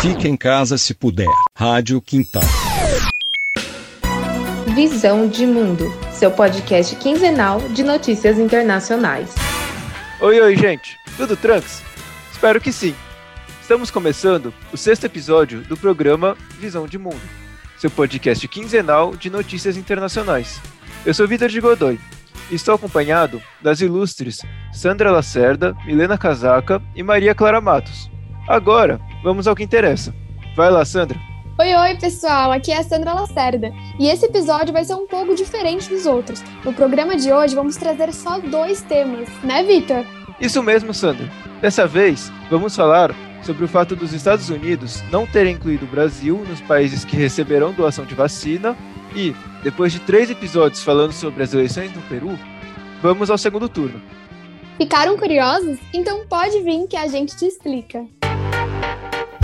Fique em casa se puder. Rádio Quintal. Visão de Mundo, seu podcast quinzenal de notícias internacionais. Oi, oi, gente. Tudo tranks? Espero que sim. Estamos começando o sexto episódio do programa Visão de Mundo, seu podcast quinzenal de notícias internacionais. Eu sou Vitor de Godoy e estou acompanhado das ilustres Sandra Lacerda, Milena Casaca e Maria Clara Matos. Agora, vamos ao que interessa. Vai lá, Sandra. Oi, oi, pessoal! Aqui é a Sandra Lacerda e esse episódio vai ser um pouco diferente dos outros. No programa de hoje vamos trazer só dois temas, né, Vitor? Isso mesmo, Sandra. Dessa vez, vamos falar sobre o fato dos Estados Unidos não terem incluído o Brasil nos países que receberão doação de vacina e, depois de três episódios falando sobre as eleições no Peru, vamos ao segundo turno. Ficaram curiosos? Então pode vir que a gente te explica.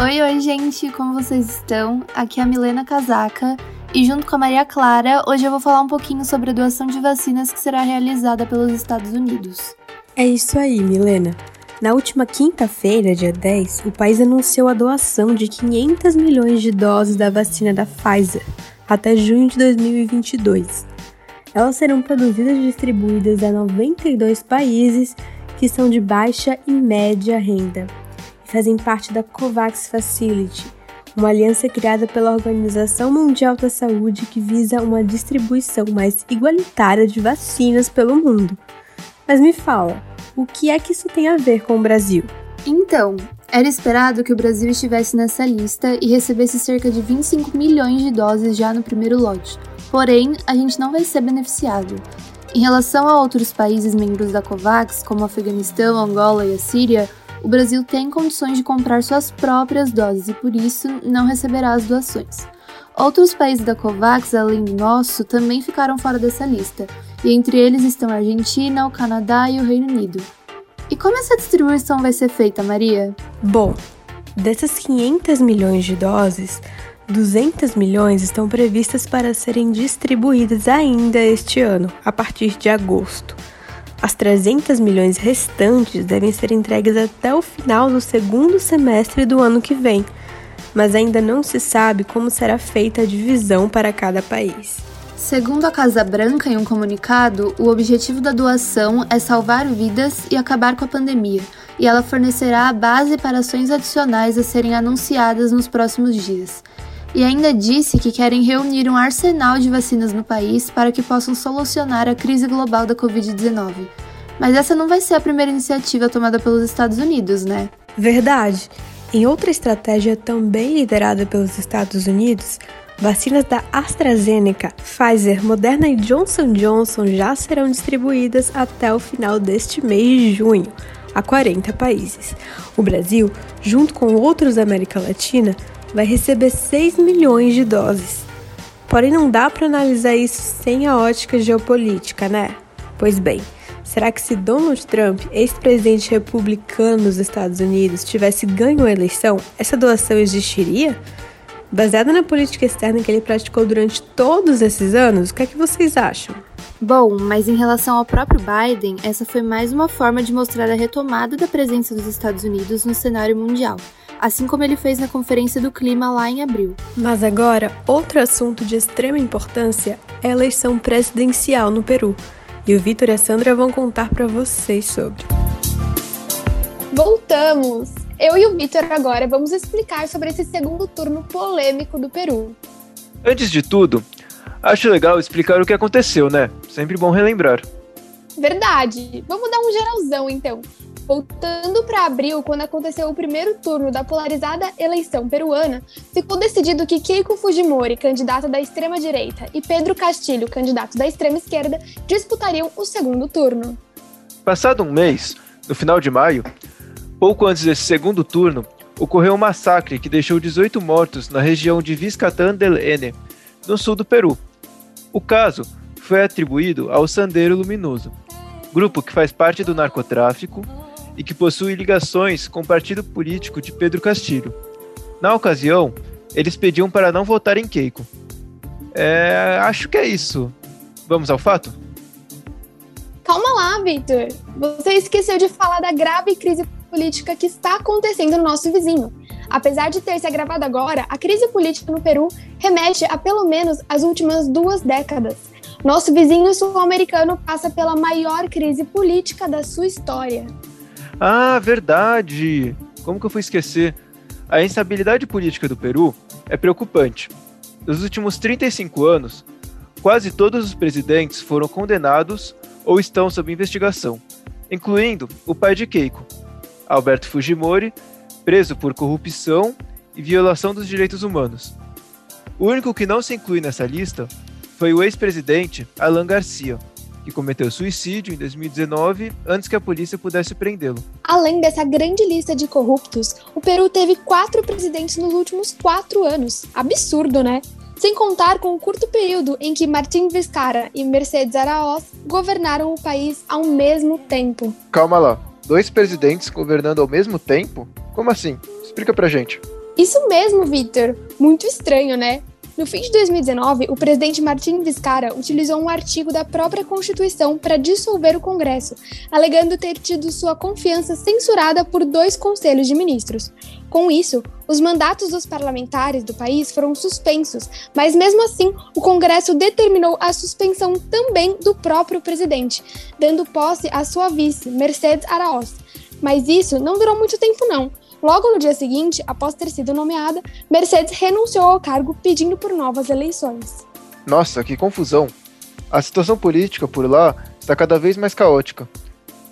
Oi, oi, gente, como vocês estão? Aqui é a Milena Casaca e junto com a Maria Clara, hoje eu vou falar um pouquinho sobre a doação de vacinas que será realizada pelos Estados Unidos. É isso aí, Milena. Na última quinta-feira, dia 10, o país anunciou a doação de 500 milhões de doses da vacina da Pfizer até junho de 2022. Elas serão produzidas e distribuídas a 92 países que são de baixa e média renda fazem parte da COVAX Facility, uma aliança criada pela Organização Mundial da Saúde que visa uma distribuição mais igualitária de vacinas pelo mundo. Mas me fala, o que é que isso tem a ver com o Brasil? Então, era esperado que o Brasil estivesse nessa lista e recebesse cerca de 25 milhões de doses já no primeiro lote. Porém, a gente não vai ser beneficiado. Em relação a outros países membros da COVAX, como Afeganistão, Angola e a Síria, o Brasil tem condições de comprar suas próprias doses e por isso não receberá as doações. Outros países da COVAX, além do nosso, também ficaram fora dessa lista, e entre eles estão a Argentina, o Canadá e o Reino Unido. E como essa distribuição vai ser feita, Maria? Bom, dessas 500 milhões de doses, 200 milhões estão previstas para serem distribuídas ainda este ano, a partir de agosto. As 300 milhões restantes devem ser entregues até o final do segundo semestre do ano que vem, mas ainda não se sabe como será feita a divisão para cada país. Segundo a Casa Branca, em um comunicado, o objetivo da doação é salvar vidas e acabar com a pandemia, e ela fornecerá a base para ações adicionais a serem anunciadas nos próximos dias. E ainda disse que querem reunir um arsenal de vacinas no país para que possam solucionar a crise global da Covid-19. Mas essa não vai ser a primeira iniciativa tomada pelos Estados Unidos, né? Verdade. Em outra estratégia também liderada pelos Estados Unidos, vacinas da AstraZeneca, Pfizer, Moderna e Johnson Johnson já serão distribuídas até o final deste mês de junho a 40 países. O Brasil, junto com outros da América Latina, vai receber 6 milhões de doses. Porém, não dá para analisar isso sem a ótica geopolítica, né? Pois bem, será que se Donald Trump, ex-presidente republicano dos Estados Unidos, tivesse ganho a eleição, essa doação existiria? Baseada na política externa que ele praticou durante todos esses anos, o que é que vocês acham? Bom, mas em relação ao próprio Biden, essa foi mais uma forma de mostrar a retomada da presença dos Estados Unidos no cenário mundial assim como ele fez na Conferência do Clima lá em abril. Mas agora, outro assunto de extrema importância é a eleição presidencial no Peru. E o Vitor e a Sandra vão contar para vocês sobre. Voltamos! Eu e o Vitor agora vamos explicar sobre esse segundo turno polêmico do Peru. Antes de tudo, acho legal explicar o que aconteceu, né? Sempre bom relembrar. Verdade. Vamos dar um geralzão então. Voltando para abril, quando aconteceu o primeiro turno da polarizada eleição peruana, ficou decidido que Keiko Fujimori, candidato da extrema-direita, e Pedro Castilho, candidato da extrema-esquerda, disputariam o segundo turno. Passado um mês, no final de maio, pouco antes desse segundo turno, ocorreu um massacre que deixou 18 mortos na região de Vizcatán del Ene, no sul do Peru. O caso foi atribuído ao Sandeiro Luminoso, grupo que faz parte do narcotráfico e que possui ligações com o partido político de Pedro Castilho. Na ocasião, eles pediam para não votar em Keiko. É, acho que é isso. Vamos ao fato? Calma lá, Victor. Você esqueceu de falar da grave crise política que está acontecendo no nosso vizinho. Apesar de ter se agravado agora, a crise política no Peru remete a pelo menos as últimas duas décadas. Nosso vizinho sul-americano passa pela maior crise política da sua história. Ah, verdade! Como que eu fui esquecer? A instabilidade política do Peru é preocupante. Nos últimos 35 anos, quase todos os presidentes foram condenados ou estão sob investigação, incluindo o pai de Keiko, Alberto Fujimori, preso por corrupção e violação dos direitos humanos. O único que não se inclui nessa lista foi o ex-presidente Alan Garcia, que cometeu suicídio em 2019 antes que a polícia pudesse prendê-lo. Além dessa grande lista de corruptos, o Peru teve quatro presidentes nos últimos quatro anos. Absurdo, né? Sem contar com o curto período em que Martim Vizcarra e Mercedes Araoz governaram o país ao mesmo tempo. Calma lá, dois presidentes governando ao mesmo tempo? Como assim? Explica pra gente. Isso mesmo, Victor. Muito estranho, né? No fim de 2019, o presidente Martin Vizcarra utilizou um artigo da própria Constituição para dissolver o Congresso, alegando ter tido sua confiança censurada por dois conselhos de ministros. Com isso, os mandatos dos parlamentares do país foram suspensos, mas mesmo assim, o Congresso determinou a suspensão também do próprio presidente, dando posse à sua vice, Mercedes Araoz. Mas isso não durou muito tempo não. Logo no dia seguinte, após ter sido nomeada, Mercedes renunciou ao cargo pedindo por novas eleições. Nossa, que confusão! A situação política por lá está cada vez mais caótica.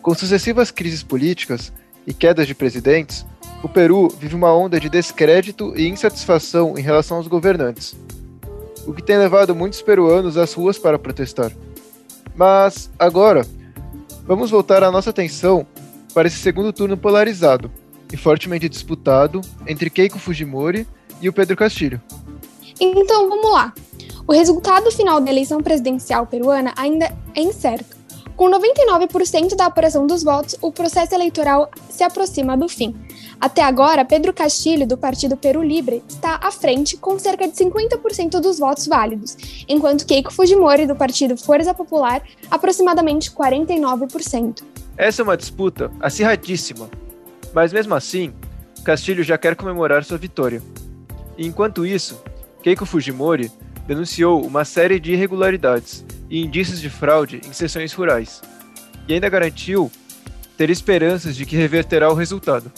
Com sucessivas crises políticas e quedas de presidentes, o Peru vive uma onda de descrédito e insatisfação em relação aos governantes, o que tem levado muitos peruanos às ruas para protestar. Mas, agora, vamos voltar a nossa atenção para esse segundo turno polarizado e fortemente disputado entre Keiko Fujimori e o Pedro Castilho. Então, vamos lá. O resultado final da eleição presidencial peruana ainda é incerto. Com 99% da apuração dos votos, o processo eleitoral se aproxima do fim. Até agora, Pedro Castilho, do partido Peru Libre, está à frente com cerca de 50% dos votos válidos, enquanto Keiko Fujimori, do partido Força Popular, aproximadamente 49%. Essa é uma disputa acirradíssima, mas mesmo assim, Castilho já quer comemorar sua vitória. E enquanto isso, Keiko Fujimori denunciou uma série de irregularidades e indícios de fraude em sessões rurais, e ainda garantiu ter esperanças de que reverterá o resultado.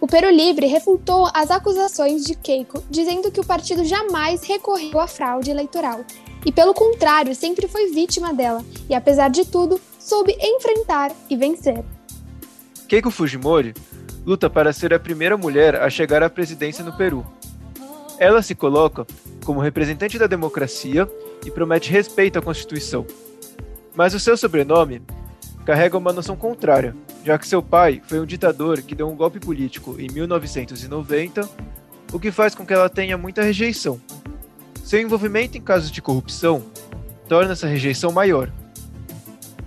O Peru Livre refutou as acusações de Keiko, dizendo que o partido jamais recorreu à fraude eleitoral e, pelo contrário, sempre foi vítima dela e, apesar de tudo, soube enfrentar e vencer. Keiko Fujimori luta para ser a primeira mulher a chegar à presidência no Peru. Ela se coloca como representante da democracia e promete respeito à Constituição. Mas o seu sobrenome carrega uma noção contrária, já que seu pai foi um ditador que deu um golpe político em 1990, o que faz com que ela tenha muita rejeição. Seu envolvimento em casos de corrupção torna essa rejeição maior.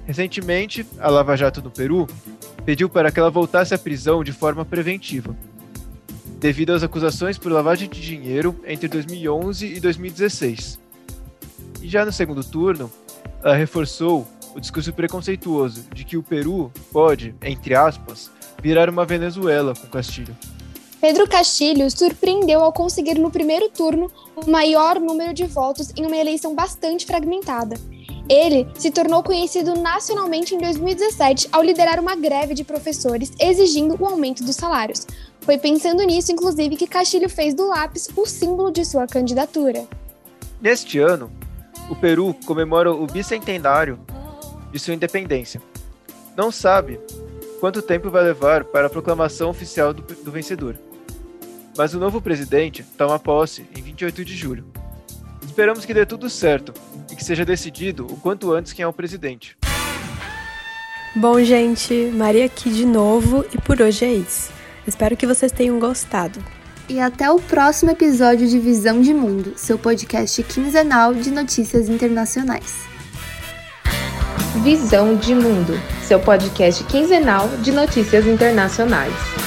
Recentemente, a Lava Jato no Peru pediu para que ela voltasse à prisão de forma preventiva, devido às acusações por lavagem de dinheiro entre 2011 e 2016. E já no segundo turno, ela reforçou o discurso preconceituoso de que o Peru pode, entre aspas, virar uma Venezuela com Castilho. Pedro Castilho surpreendeu ao conseguir no primeiro turno o maior número de votos em uma eleição bastante fragmentada ele se tornou conhecido nacionalmente em 2017 ao liderar uma greve de professores exigindo o aumento dos salários. Foi pensando nisso, inclusive, que Castilho fez do lápis o símbolo de sua candidatura. Neste ano, o Peru comemora o bicentenário de sua independência. Não sabe quanto tempo vai levar para a proclamação oficial do, do vencedor. Mas o novo presidente toma posse em 28 de julho. Esperamos que dê tudo certo que seja decidido o quanto antes quem é o presidente. Bom, gente, Maria aqui de novo e por hoje é isso. Espero que vocês tenham gostado. E até o próximo episódio de Visão de Mundo, seu podcast quinzenal de notícias internacionais. Visão de Mundo, seu podcast quinzenal de notícias internacionais.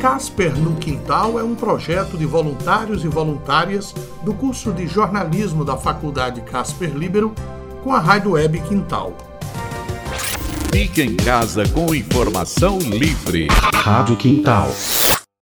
Casper no Quintal é um projeto de voluntários e voluntárias do curso de jornalismo da Faculdade Casper Libero com a Rádio Web Quintal. Fique em casa com informação livre. Rádio Quintal.